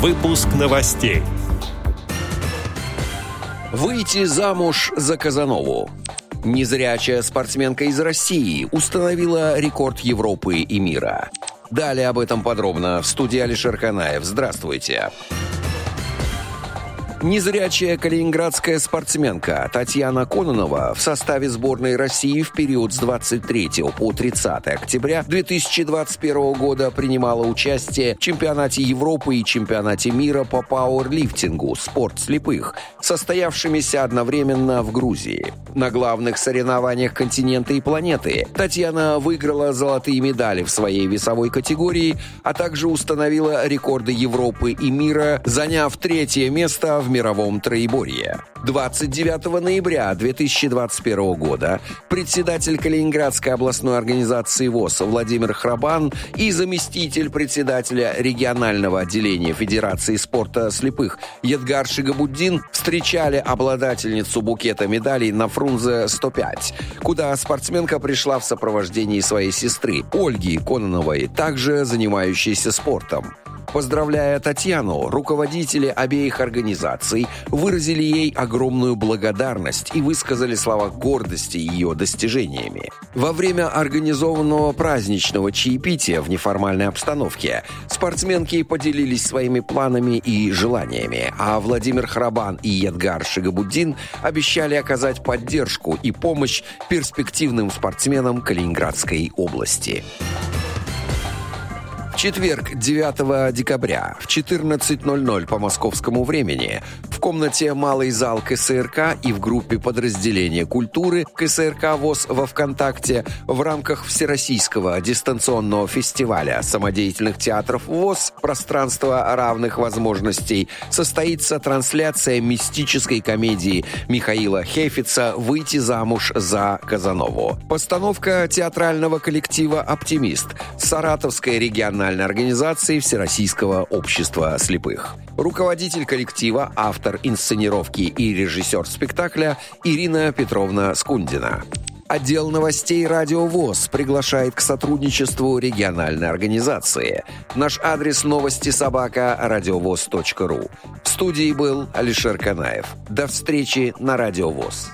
Выпуск новостей. Выйти замуж за Казанову. Незрячая спортсменка из России установила рекорд Европы и мира. Далее об этом подробно в студии Алишер Канаев. Здравствуйте. Здравствуйте. Незрячая калининградская спортсменка Татьяна Кононова в составе сборной России в период с 23 по 30 октября 2021 года принимала участие в чемпионате Европы и чемпионате мира по пауэрлифтингу «Спорт слепых», состоявшимися одновременно в Грузии. На главных соревнованиях континента и планеты Татьяна выиграла золотые медали в своей весовой категории, а также установила рекорды Европы и мира, заняв третье место в мировом троеборье. 29 ноября 2021 года председатель Калининградской областной организации ВОЗ Владимир Храбан и заместитель председателя регионального отделения Федерации спорта слепых Едгар Шигабуддин встречали обладательницу букета медалей на Фрунзе 105, куда спортсменка пришла в сопровождении своей сестры Ольги Кононовой, также занимающейся спортом. Поздравляя Татьяну, руководители обеих организаций выразили ей огромную благодарность и высказали слова гордости ее достижениями. Во время организованного праздничного чаепития в неформальной обстановке спортсменки поделились своими планами и желаниями, а Владимир Храбан и Едгар Шигабуддин обещали оказать поддержку и помощь перспективным спортсменам Калининградской области четверг, 9 декабря, в 14.00 по московскому времени, в комнате «Малый зал КСРК» и в группе подразделения культуры КСРК ВОЗ во ВКонтакте в рамках Всероссийского дистанционного фестиваля самодеятельных театров ВОЗ «Пространство равных возможностей» состоится трансляция мистической комедии Михаила Хефица «Выйти замуж за Казанову». Постановка театрального коллектива «Оптимист» Саратовской региональной организации Всероссийского общества слепых. Руководитель коллектива, автор инсценировки и режиссер спектакля Ирина Петровна Скундина. Отдел новостей «Радио ВОЗ» приглашает к сотрудничеству региональной организации. Наш адрес новости собака радиовоз.ру. В студии был Алишер Канаев. До встречи на «Радио ВОЗ».